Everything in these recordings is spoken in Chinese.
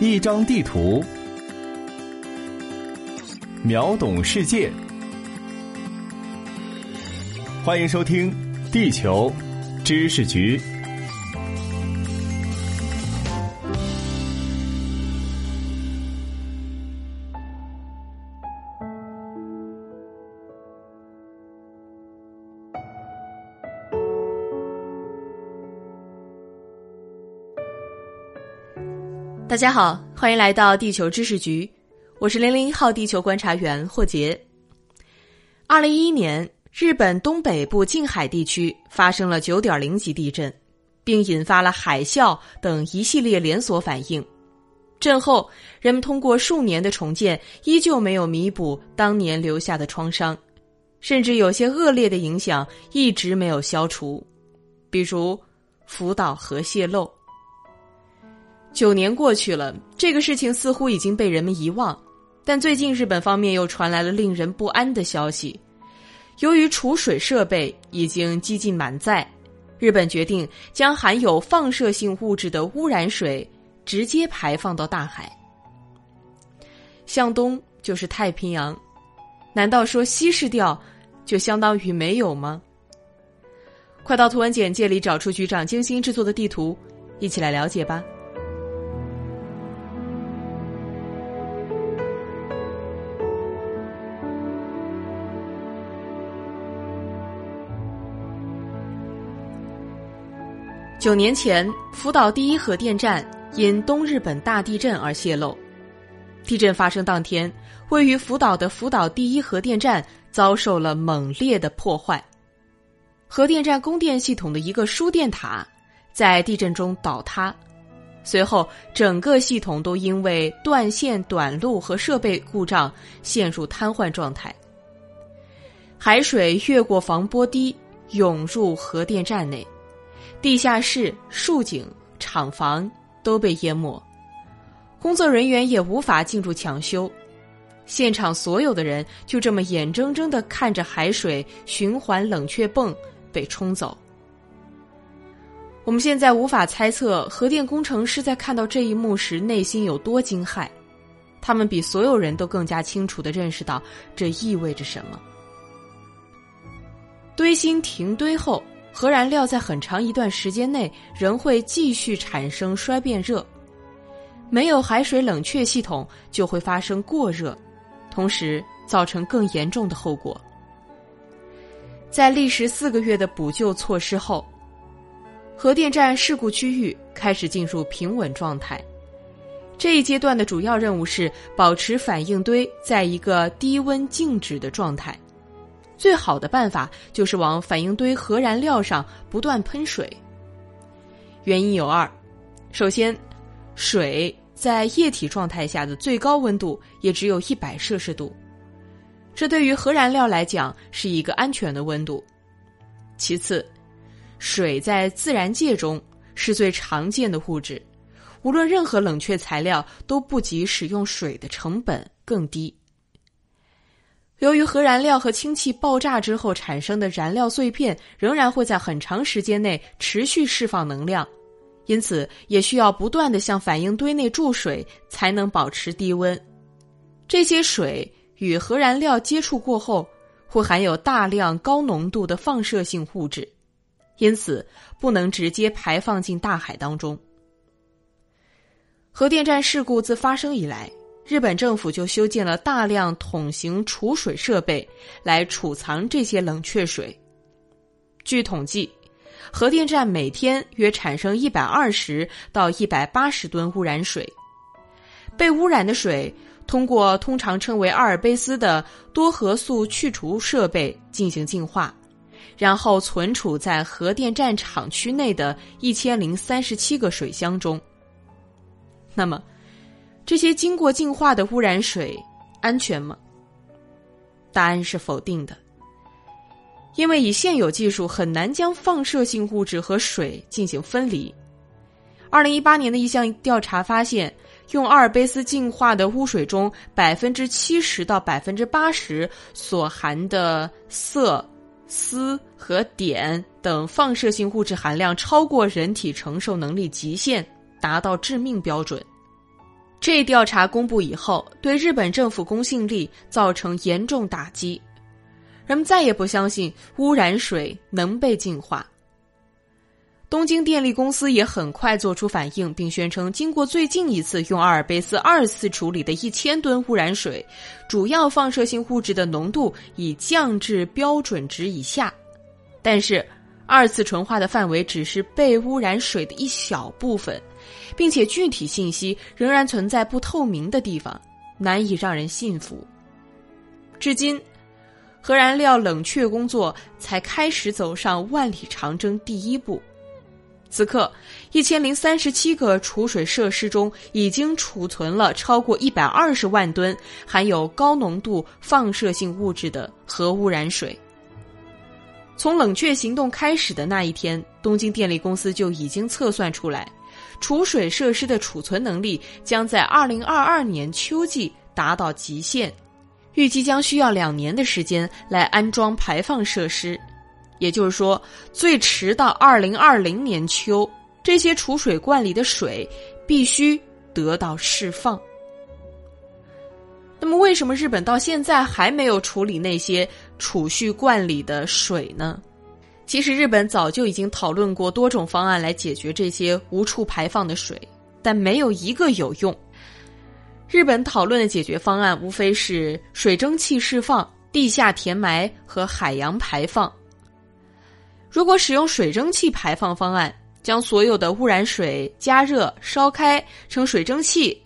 一张地图，秒懂世界。欢迎收听《地球知识局》。大家好，欢迎来到地球知识局，我是零零一号地球观察员霍杰。二零一一年，日本东北部近海地区发生了九点零级地震，并引发了海啸等一系列连锁反应。震后，人们通过数年的重建，依旧没有弥补当年留下的创伤，甚至有些恶劣的影响一直没有消除，比如福岛核泄漏。九年过去了，这个事情似乎已经被人们遗忘。但最近日本方面又传来了令人不安的消息：由于储水设备已经几近满载，日本决定将含有放射性物质的污染水直接排放到大海。向东就是太平洋，难道说稀释掉就相当于没有吗？快到图文简介里找出局长精心制作的地图，一起来了解吧。九年前，福岛第一核电站因东日本大地震而泄漏。地震发生当天，位于福岛的福岛第一核电站遭受了猛烈的破坏。核电站供电系统的一个输电塔在地震中倒塌，随后整个系统都因为断线、短路和设备故障陷入瘫痪状态。海水越过防波堤涌入核电站内。地下室、竖井、厂房都被淹没，工作人员也无法进入抢修，现场所有的人就这么眼睁睁的看着海水循环冷却泵被冲走。我们现在无法猜测核电工程师在看到这一幕时内心有多惊骇，他们比所有人都更加清楚的认识到这意味着什么。堆芯停堆后。核燃料在很长一段时间内仍会继续产生衰变热，没有海水冷却系统就会发生过热，同时造成更严重的后果。在历时四个月的补救措施后，核电站事故区域开始进入平稳状态。这一阶段的主要任务是保持反应堆在一个低温静止的状态。最好的办法就是往反应堆核燃料上不断喷水。原因有二：首先，水在液体状态下的最高温度也只有一百摄氏度，这对于核燃料来讲是一个安全的温度；其次，水在自然界中是最常见的物质，无论任何冷却材料都不及使用水的成本更低。由于核燃料和氢气爆炸之后产生的燃料碎片仍然会在很长时间内持续释放能量，因此也需要不断的向反应堆内注水才能保持低温。这些水与核燃料接触过后，会含有大量高浓度的放射性物质，因此不能直接排放进大海当中。核电站事故自发生以来。日本政府就修建了大量桶型储水设备来储藏这些冷却水。据统计，核电站每天约产生一百二十到一百八十吨污染水。被污染的水通过通常称为阿尔卑斯的多核素去除设备进行净化，然后存储在核电站厂区内的一千零三十七个水箱中。那么。这些经过净化的污染水安全吗？答案是否定的，因为以现有技术很难将放射性物质和水进行分离。二零一八年的一项调查发现，用阿尔卑斯净化的污水中，百分之七十到百分之八十所含的铯、锶和碘等放射性物质含量超过人体承受能力极限，达到致命标准。这一调查公布以后，对日本政府公信力造成严重打击，人们再也不相信污染水能被净化。东京电力公司也很快做出反应，并宣称，经过最近一次用阿尔卑斯二次处理的一千吨污染水，主要放射性物质的浓度已降至标准值以下。但是，二次纯化的范围只是被污染水的一小部分。并且具体信息仍然存在不透明的地方，难以让人信服。至今，核燃料冷却工作才开始走上万里长征第一步。此刻，一千零三十七个储水设施中已经储存了超过一百二十万吨含有高浓度放射性物质的核污染水。从冷却行动开始的那一天，东京电力公司就已经测算出来。储水设施的储存能力将在二零二二年秋季达到极限，预计将需要两年的时间来安装排放设施，也就是说，最迟到二零二零年秋，这些储水罐里的水必须得到释放。那么，为什么日本到现在还没有处理那些储蓄罐里的水呢？其实日本早就已经讨论过多种方案来解决这些无处排放的水，但没有一个有用。日本讨论的解决方案无非是水蒸气释放、地下填埋和海洋排放。如果使用水蒸气排放方案，将所有的污染水加热烧开成水蒸气，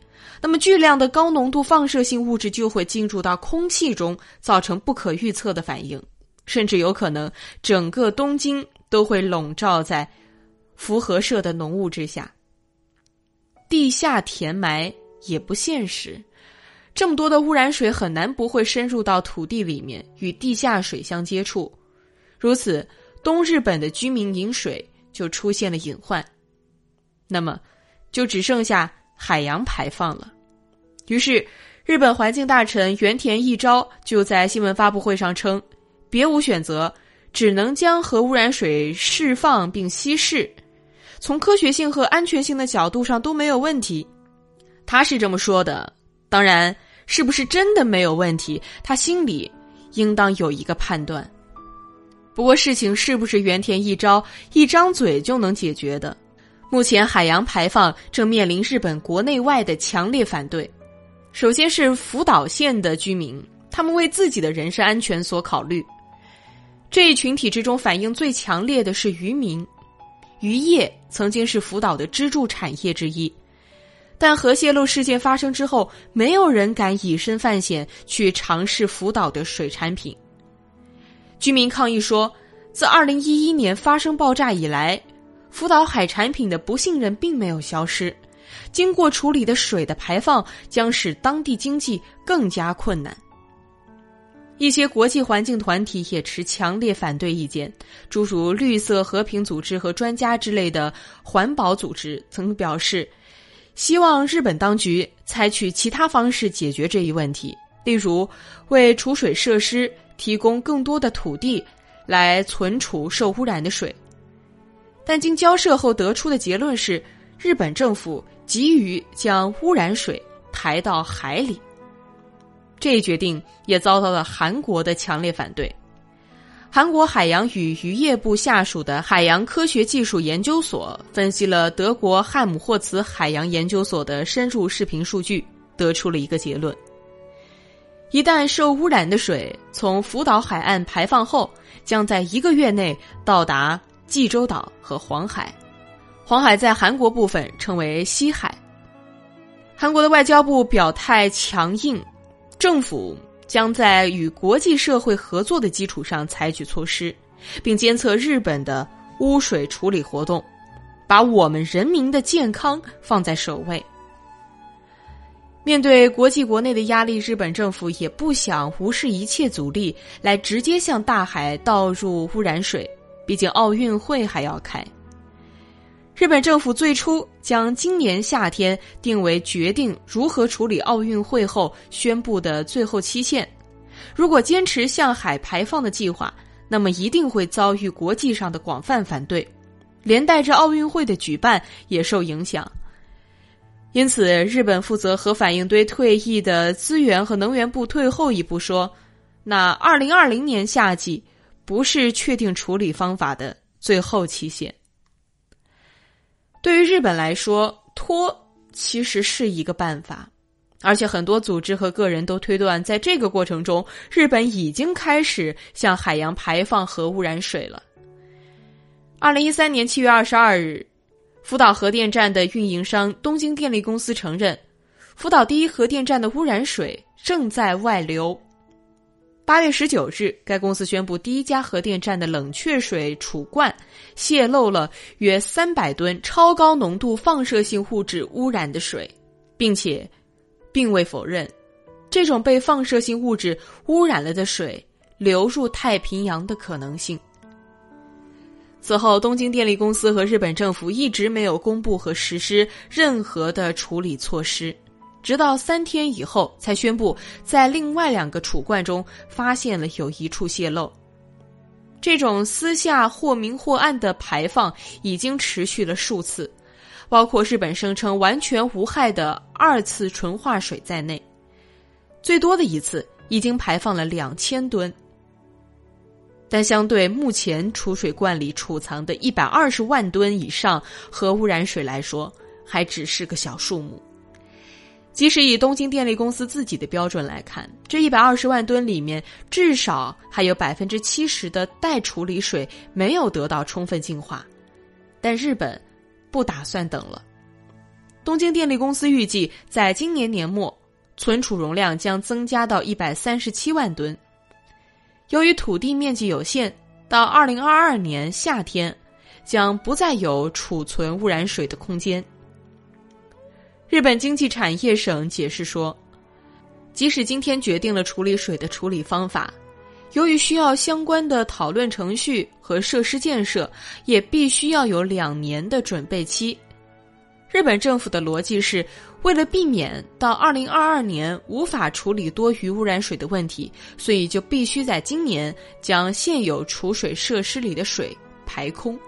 那么巨量的高浓度放射性物质就会进入到空气中，造成不可预测的反应。甚至有可能整个东京都会笼罩在辐核射的浓雾之下。地下填埋也不现实，这么多的污染水很难不会深入到土地里面与地下水相接触，如此东日本的居民饮水就出现了隐患。那么，就只剩下海洋排放了。于是，日本环境大臣原田义昭就在新闻发布会上称。别无选择，只能将核污染水释放并稀释。从科学性和安全性的角度上都没有问题，他是这么说的。当然，是不是真的没有问题，他心里应当有一个判断。不过，事情是不是原田一招一张嘴就能解决的？目前，海洋排放正面临日本国内外的强烈反对。首先是福岛县的居民，他们为自己的人身安全所考虑。这一群体之中，反应最强烈的是渔民。渔业曾经是福岛的支柱产业之一，但核泄漏事件发生之后，没有人敢以身犯险去尝试福岛的水产品。居民抗议说，自二零一一年发生爆炸以来，福岛海产品的不信任并没有消失。经过处理的水的排放将使当地经济更加困难。一些国际环境团体也持强烈反对意见，诸如绿色和平组织和专家之类的环保组织曾表示，希望日本当局采取其他方式解决这一问题，例如为储水设施提供更多的土地来存储受污染的水。但经交涉后得出的结论是，日本政府急于将污染水排到海里。这一决定也遭到了韩国的强烈反对。韩国海洋与渔业部下属的海洋科学技术研究所分析了德国汉姆霍茨海洋研究所的深入视频数据，得出了一个结论：一旦受污染的水从福岛海岸排放后，将在一个月内到达济州岛和黄海。黄海在韩国部分称为西海。韩国的外交部表态强硬。政府将在与国际社会合作的基础上采取措施，并监测日本的污水处理活动，把我们人民的健康放在首位。面对国际国内的压力，日本政府也不想无视一切阻力来直接向大海倒入污染水，毕竟奥运会还要开。日本政府最初将今年夏天定为决定如何处理奥运会后宣布的最后期限。如果坚持向海排放的计划，那么一定会遭遇国际上的广泛反对，连带着奥运会的举办也受影响。因此，日本负责核反应堆退役的资源和能源部退后一步说：“那二零二零年夏季不是确定处理方法的最后期限。”对于日本来说，拖其实是一个办法。而且很多组织和个人都推断，在这个过程中，日本已经开始向海洋排放核污染水了。二零一三年七月二十二日，福岛核电站的运营商东京电力公司承认，福岛第一核电站的污染水正在外流。八月十九日，该公司宣布，第一家核电站的冷却水储罐泄漏了约三百吨超高浓度放射性物质污染的水，并且。并未否认，这种被放射性物质污染了的水流入太平洋的可能性。此后，东京电力公司和日本政府一直没有公布和实施任何的处理措施，直到三天以后才宣布，在另外两个储罐中发现了有一处泄漏。这种私下或明或暗的排放已经持续了数次。包括日本声称完全无害的二次纯化水在内，最多的一次已经排放了两千吨，但相对目前储水罐里储藏的一百二十万吨以上核污染水来说，还只是个小数目。即使以东京电力公司自己的标准来看，这一百二十万吨里面至少还有百分之七十的待处理水没有得到充分净化，但日本。不打算等了。东京电力公司预计，在今年年末，存储容量将增加到一百三十七万吨。由于土地面积有限，到二零二二年夏天，将不再有储存污染水的空间。日本经济产业省解释说，即使今天决定了处理水的处理方法。由于需要相关的讨论程序和设施建设，也必须要有两年的准备期。日本政府的逻辑是，为了避免到二零二二年无法处理多余污染水的问题，所以就必须在今年将现有储水设施里的水排空。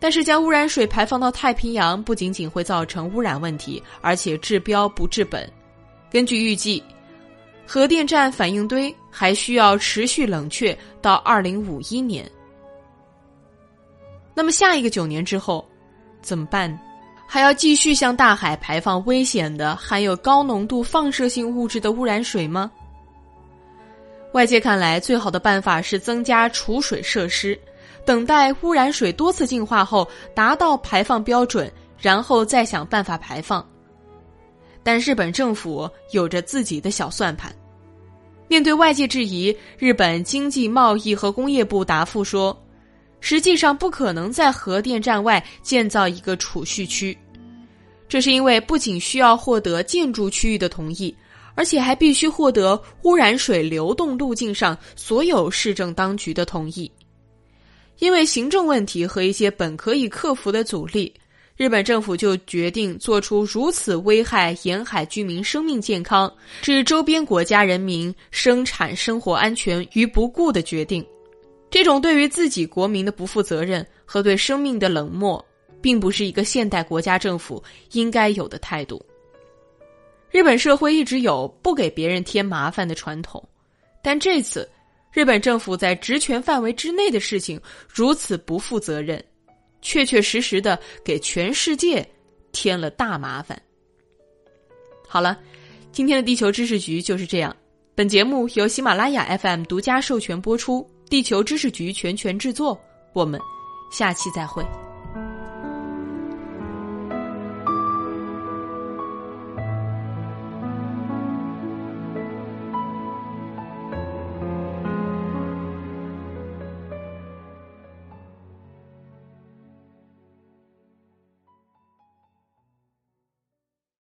但是，将污染水排放到太平洋，不仅仅会造成污染问题，而且治标不治本。根据预计。核电站反应堆还需要持续冷却到二零五一年。那么下一个九年之后怎么办？还要继续向大海排放危险的、含有高浓度放射性物质的污染水吗？外界看来，最好的办法是增加储水设施，等待污染水多次净化后达到排放标准，然后再想办法排放。但日本政府有着自己的小算盘。面对外界质疑，日本经济贸易和工业部答复说：“实际上不可能在核电站外建造一个储蓄区，这是因为不仅需要获得建筑区域的同意，而且还必须获得污染水流动路径上所有市政当局的同意。因为行政问题和一些本可以克服的阻力。”日本政府就决定做出如此危害沿海居民生命健康、置周边国家人民生产生活安全于不顾的决定。这种对于自己国民的不负责任和对生命的冷漠，并不是一个现代国家政府应该有的态度。日本社会一直有不给别人添麻烦的传统，但这次，日本政府在职权范围之内的事情如此不负责任。确确实实的给全世界添了大麻烦。好了，今天的地球知识局就是这样。本节目由喜马拉雅 FM 独家授权播出，地球知识局全权制作。我们下期再会。